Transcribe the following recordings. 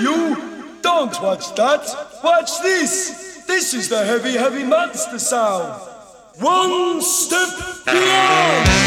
you! Don't watch that! Watch this! This is the heavy, heavy monster sound! One step beyond!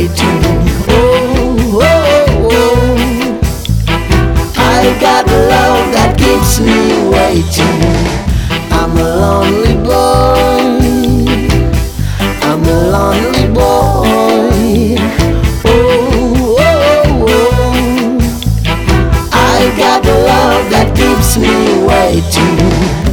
I. Oh, oh, oh. I got love that keeps me waiting. I'm a lonely boy. I'm a lonely boy. Oh, oh, oh. I got love that keeps me waiting.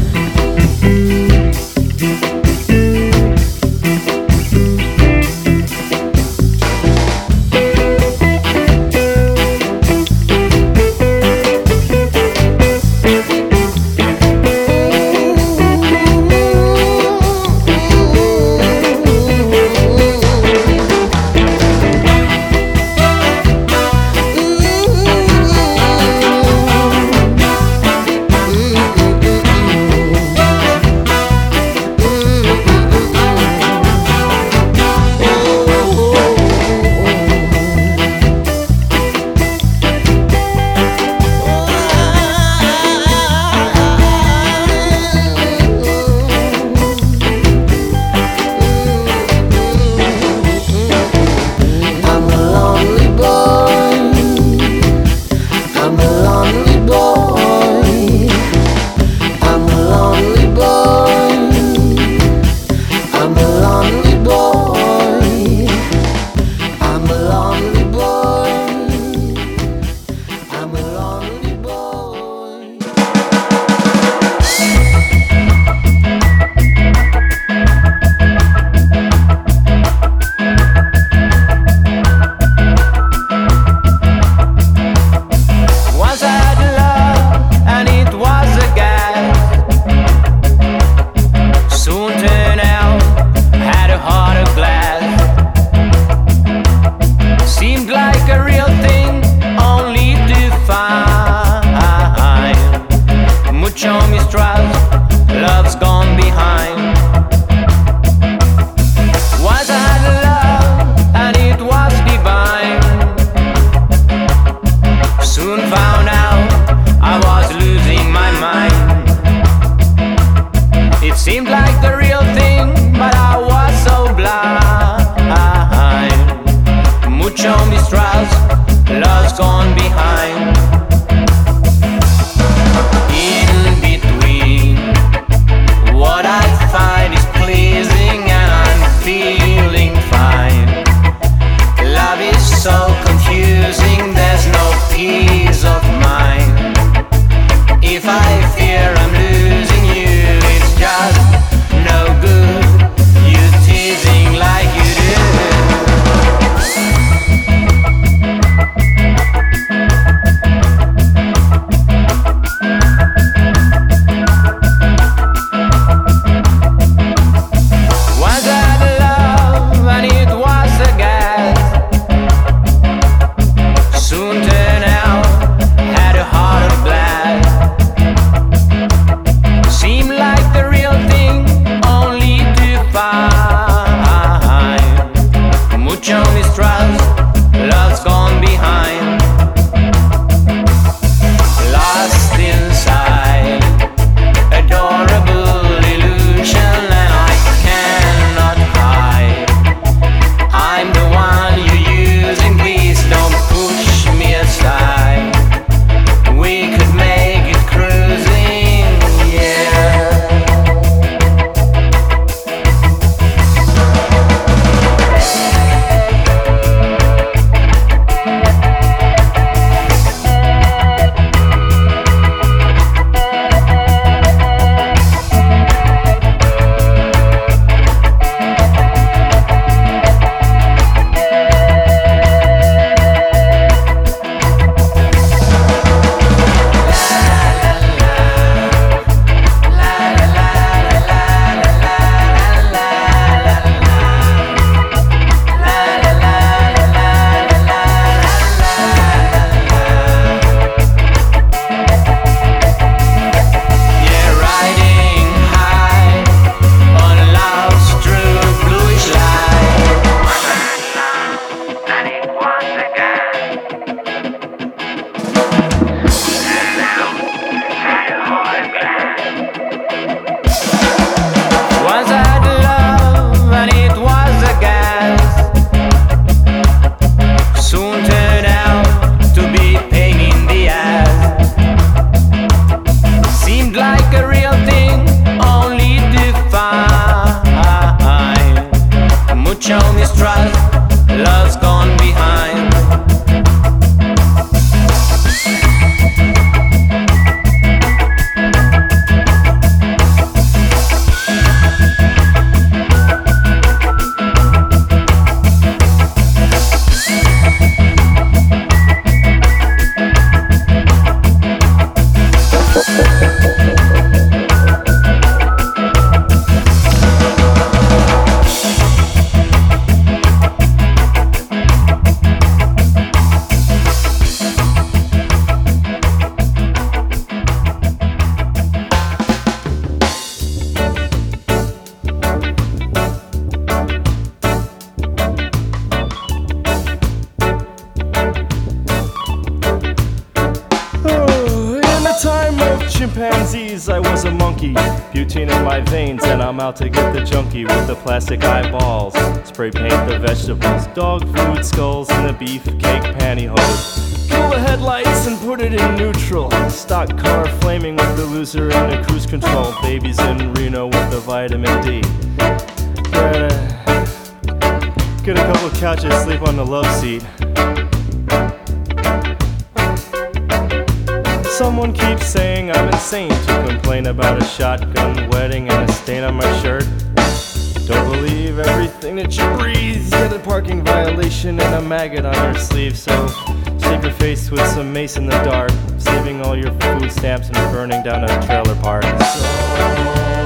Plastic eyeballs. Spray paint the vegetables, dog food skulls, and the beefcake pantyhose. Kill the headlights and put it in neutral. Stock car flaming with the loser in the cruise control. Babies in Reno with the vitamin D. Get a couple couches, sleep on the love seat. Someone keeps saying I'm insane to complain about a shotgun wedding and a stain on my shirt. Don't believe everything that you breathe. Get a parking violation and a maggot on your sleeve. So shave your face with some mace in the dark, saving all your food stamps and burning down a trailer park. Forces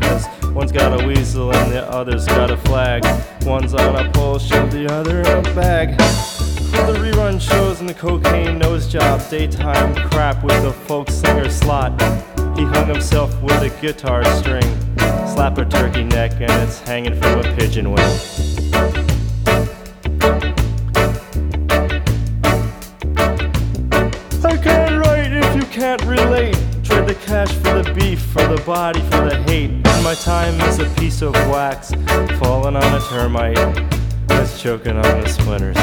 Cause one's got a weasel and the other's got a flag. One's on a pole, shove the other in a bag. For the rerun shows and the cocaine nose job. Daytime crap with the folk singer slot. He hung himself with a guitar string. Slap a turkey neck and it's hanging from a pigeon wing. I can't write if you can't relate. Trade the cash for the beef, for the body, for my time is a piece of wax, falling on a termite that's choking on the splinters.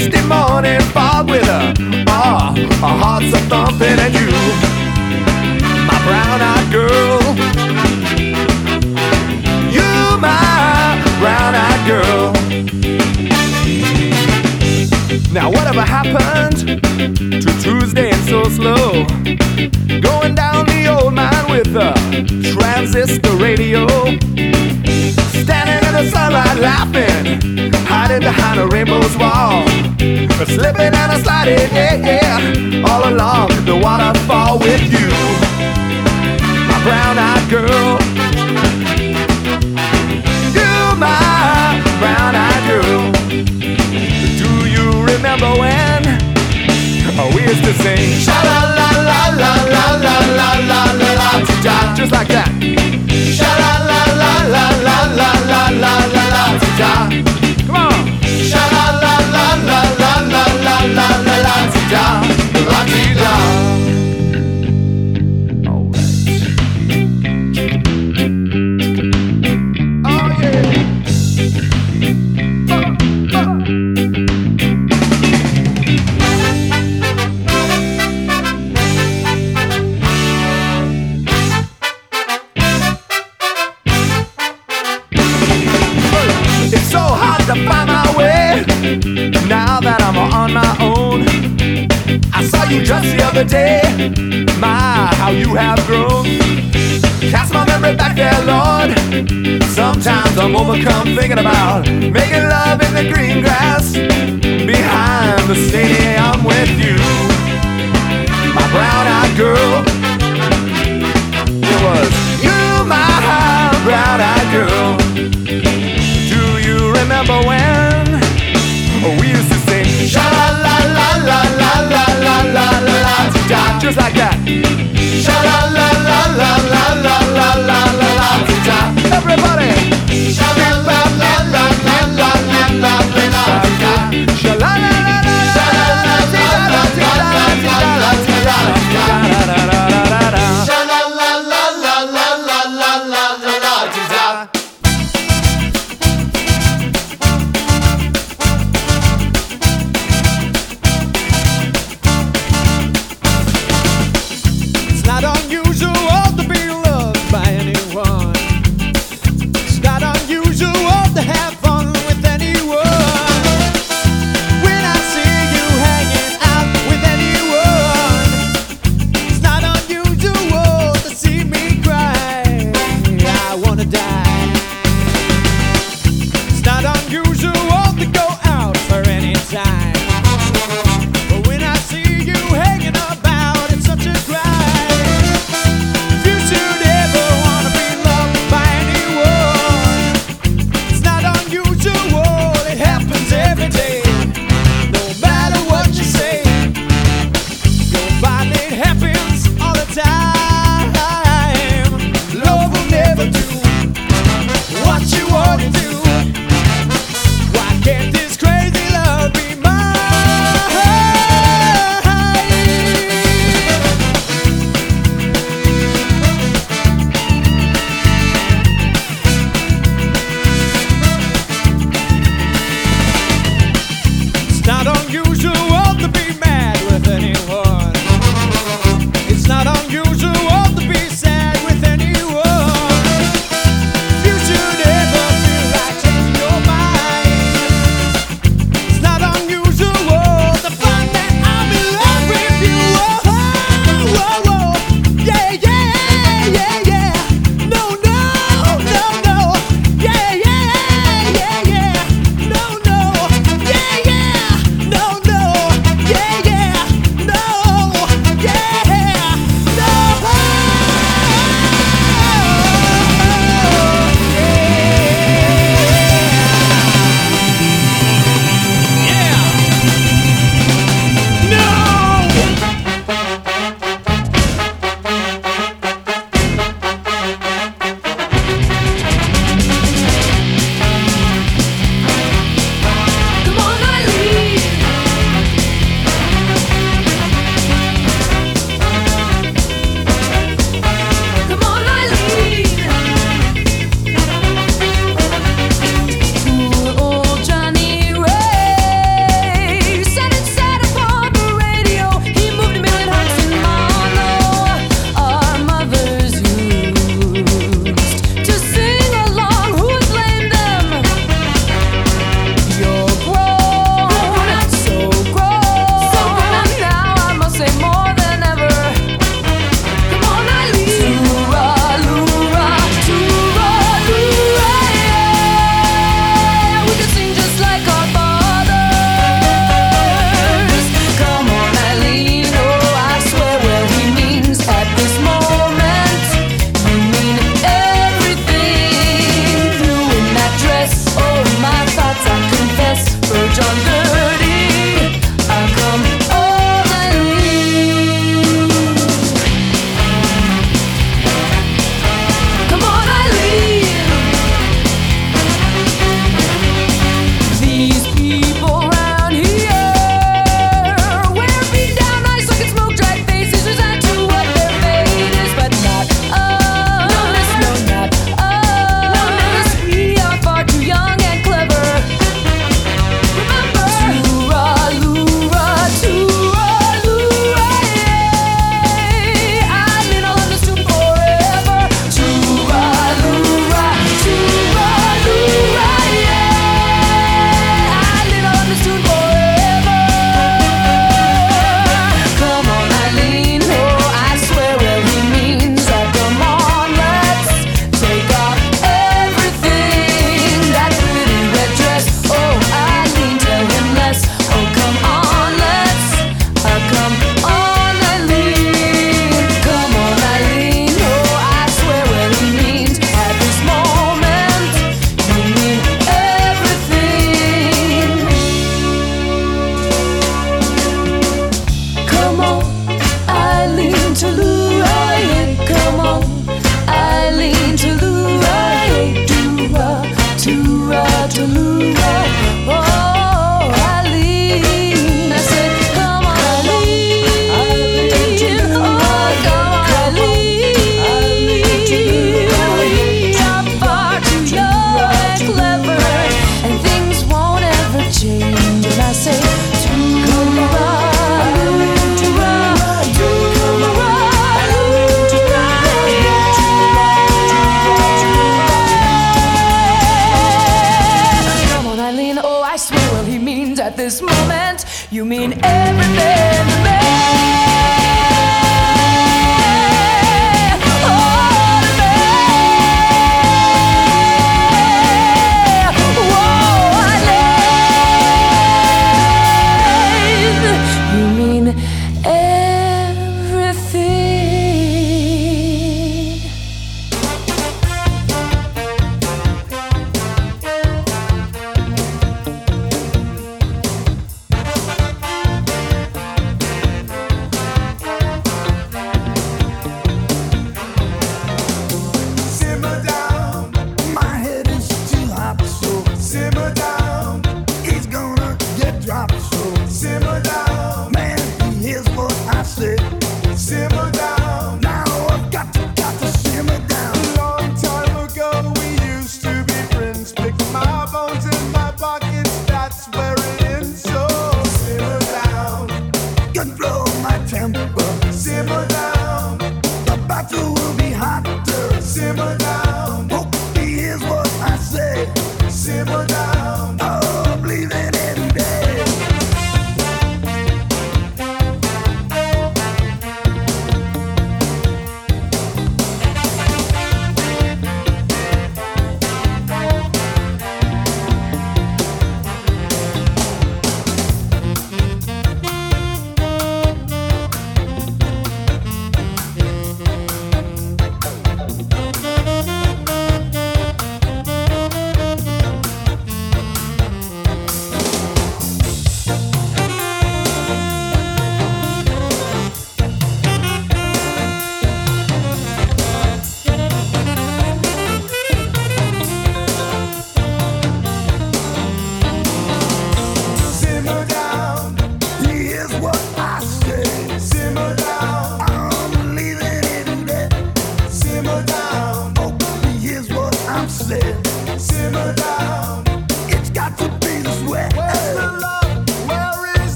Misty morning fog with a ah, our hearts are thumping, and you, my brown-eyed girl, you, my brown-eyed girl. Now whatever happened to Tuesday and so slow? Going down the old mine with a transistor radio. Standing in the sunlight laughing, hiding behind a rainbow's wall. Slipping and a sliding, yeah, yeah, all along the waterfall with you. My brown-eyed girl. You, my brown-eyed girl. Do you remember when we used to sing sha la la la la la la la la la la just like that sha la la la la la la la la la la on my own. I saw you just the other day. My, how you have grown. Cast my memory back there, Lord. Sometimes I'm overcome thinking about making love in the green grass behind the stadium with you, my brown-eyed girl. It was you, my brown-eyed girl. Do you remember when just like that? Sha la la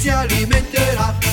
si alimenterà.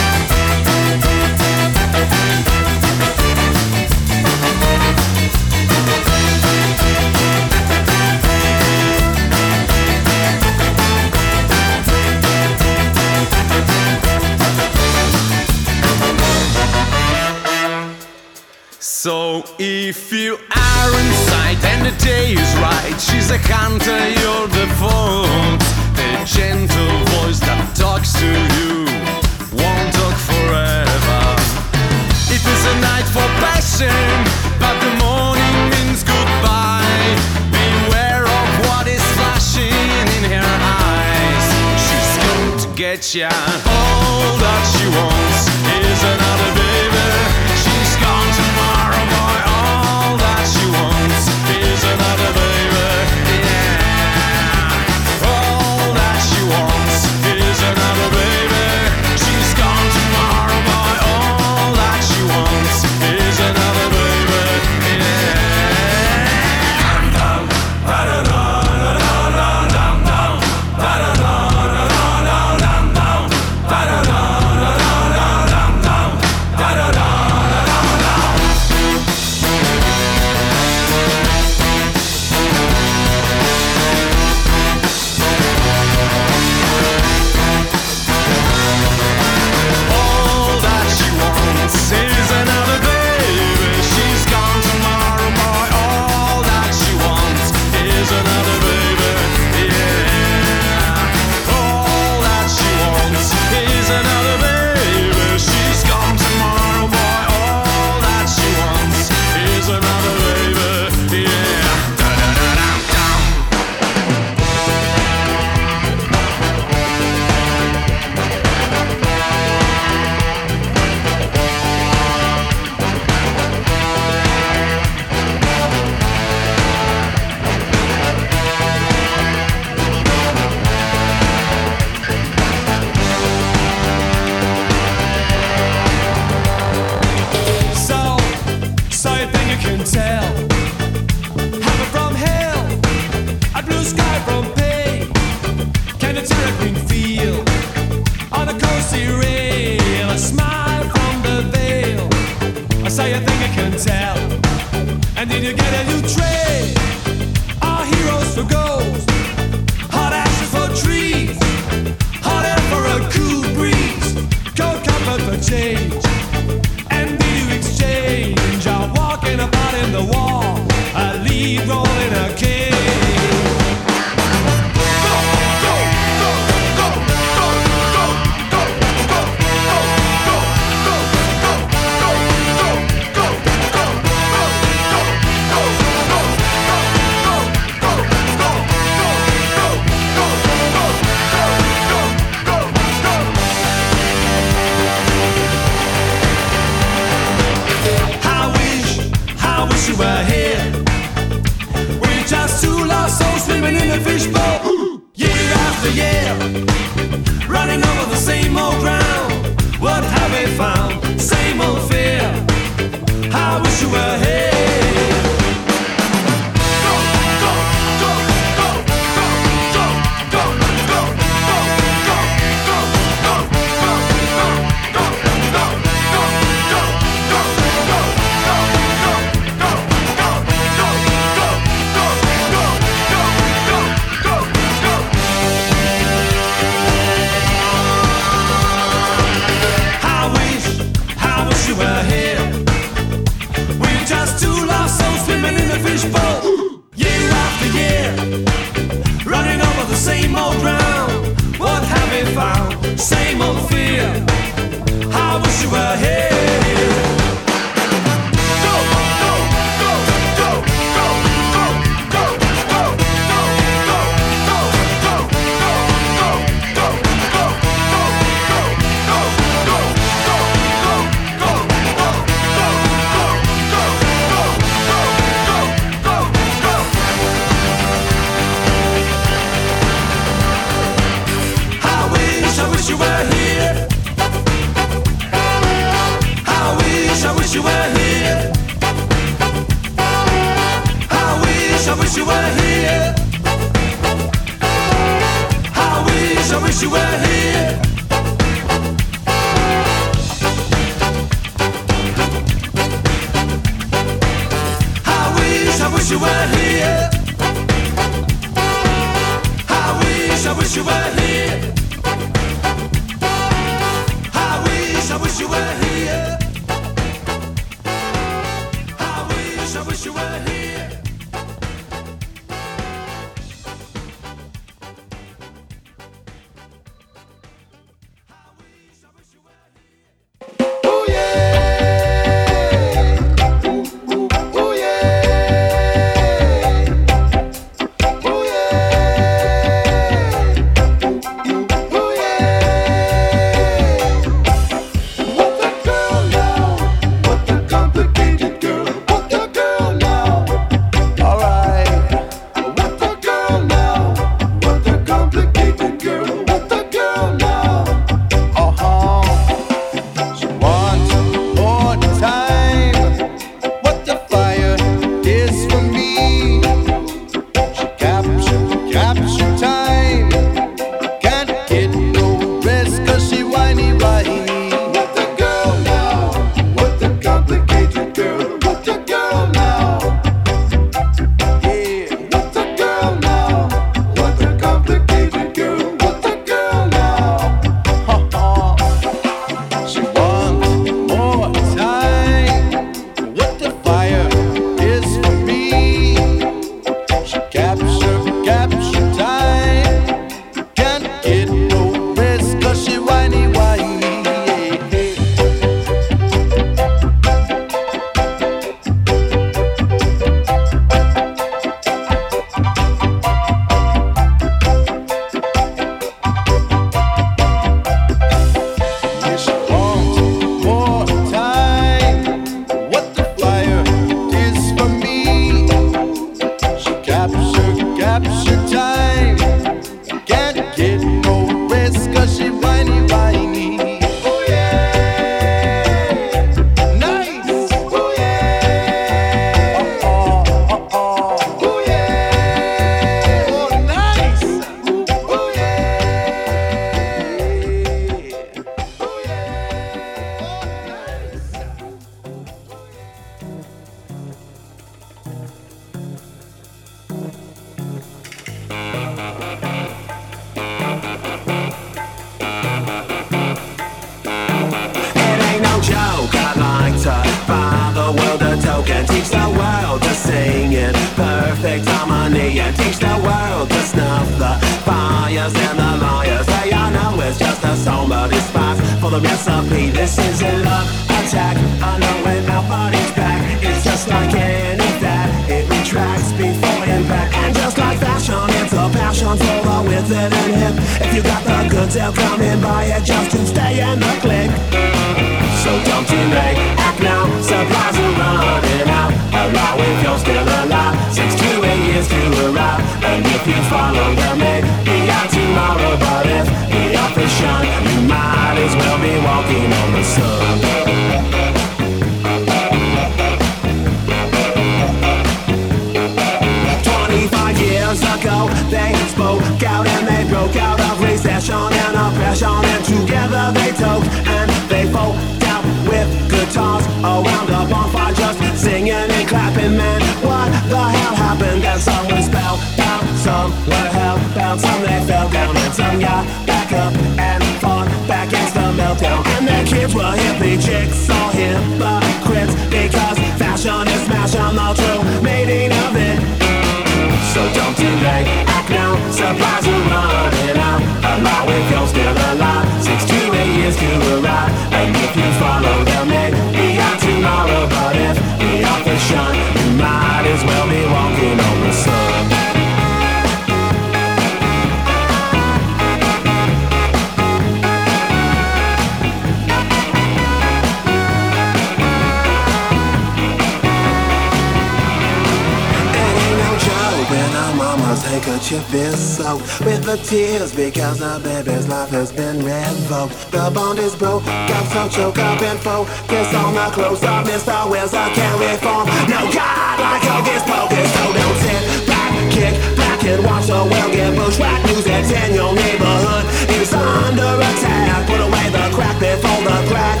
let your fist with the tears because the baby's life has been revoked. The bond is broke, got so choked up and focused on the clothes of Mr. Wells. I can't reform. No God like Hocus Pocus, so don't sit back, kick back and watch the world get bushwhacked. Music's in your neighborhood is under attack. Put away the crack before the crack.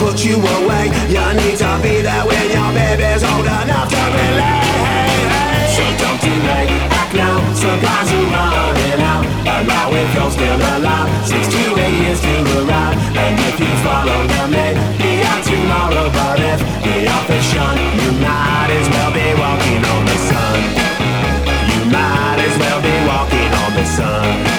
Put you away, you need to be there when your baby's old enough to relate. So don't delay supplies are running out. Arrive if you're still alive. Six to eight years to arrive. And if you follow them, they be out tomorrow. But if the office shun, you might as well be walking on the sun. You might as well be walking on the sun.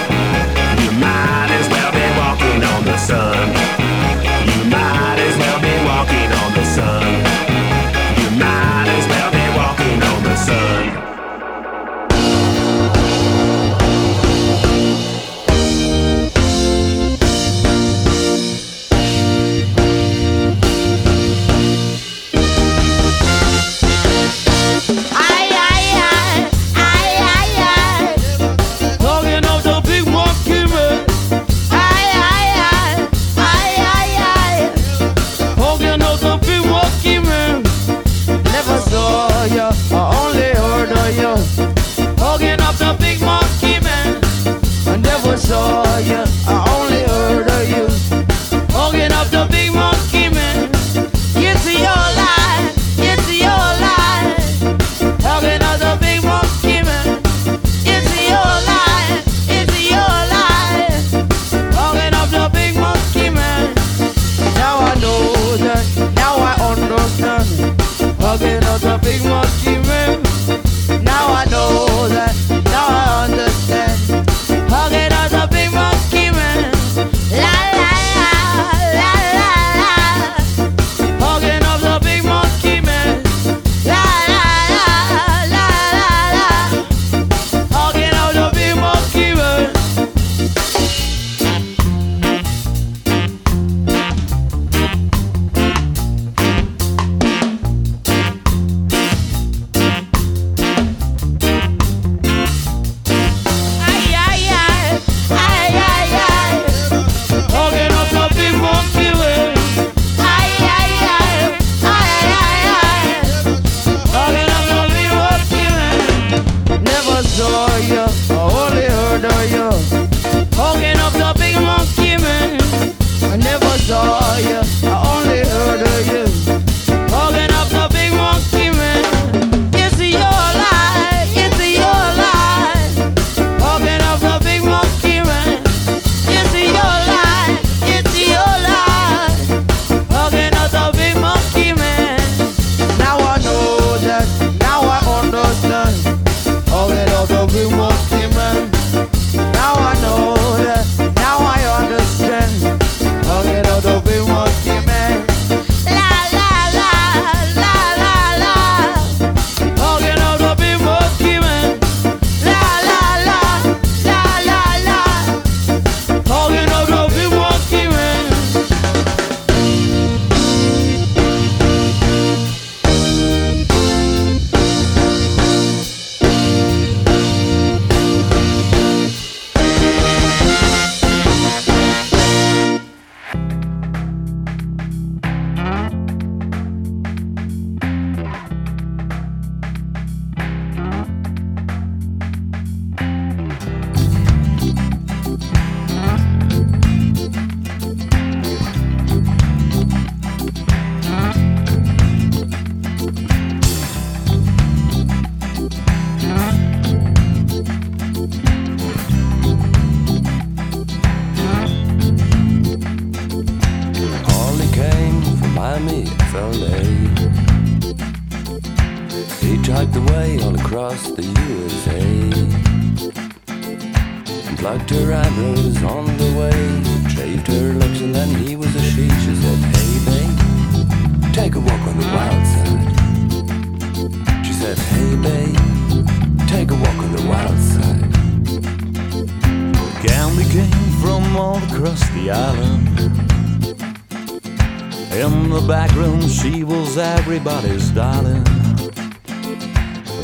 back room, she was everybody's darling.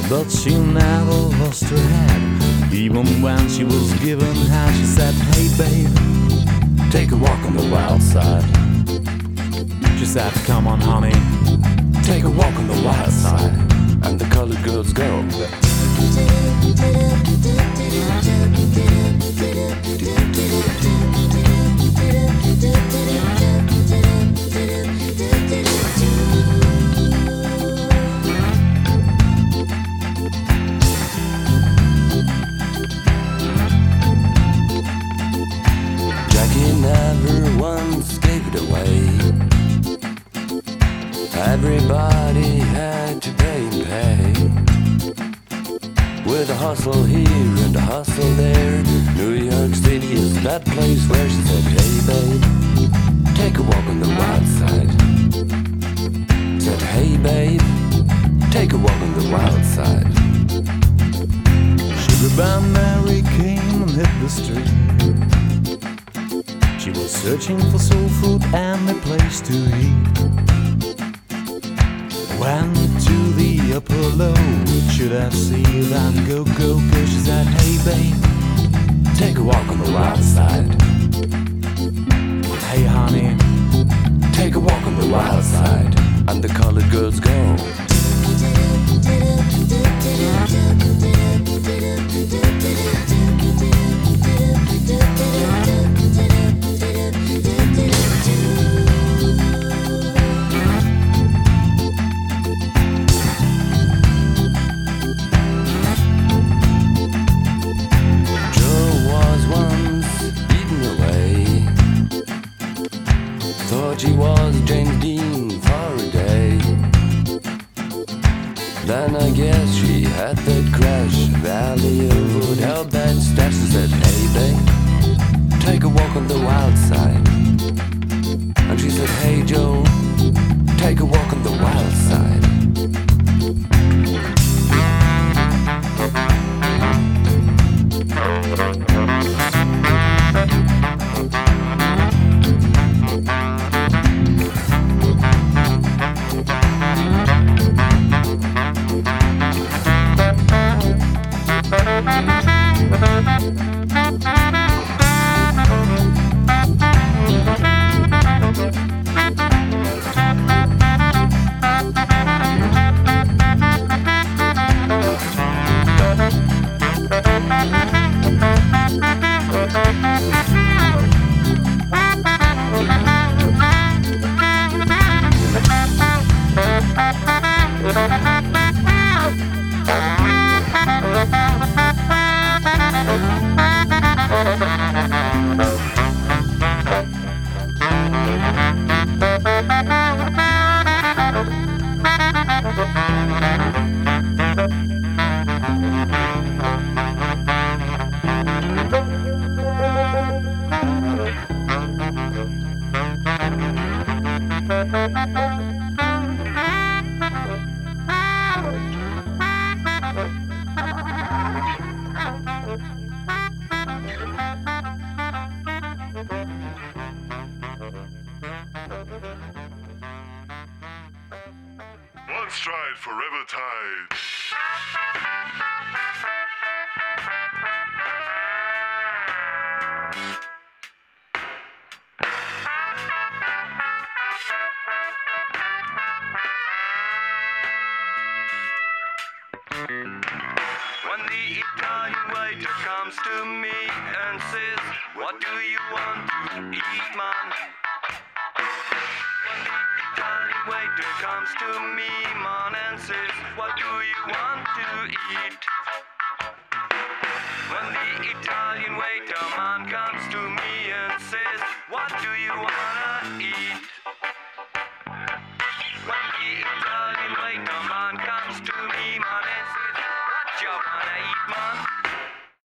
But she never lost her head. Even when she was given hand, she said, Hey babe, take a walk on the wild side. She said, Come on, honey, take a walk on the wild side. And the colored girls go. Away. Everybody had to pay and pay. With a hustle here and a hustle there. New York City is that place where she said, Hey babe, take a walk on the wild side. Said, Hey babe, take a walk on the wild side. Sugar Band Mary came and hit the street. Searching for soul food and a place to eat. Went to the upper low, should have seen them go go go. She said, Hey babe, take a walk on the wild side. Hey honey, take a walk on the wild side. And the colored girls go.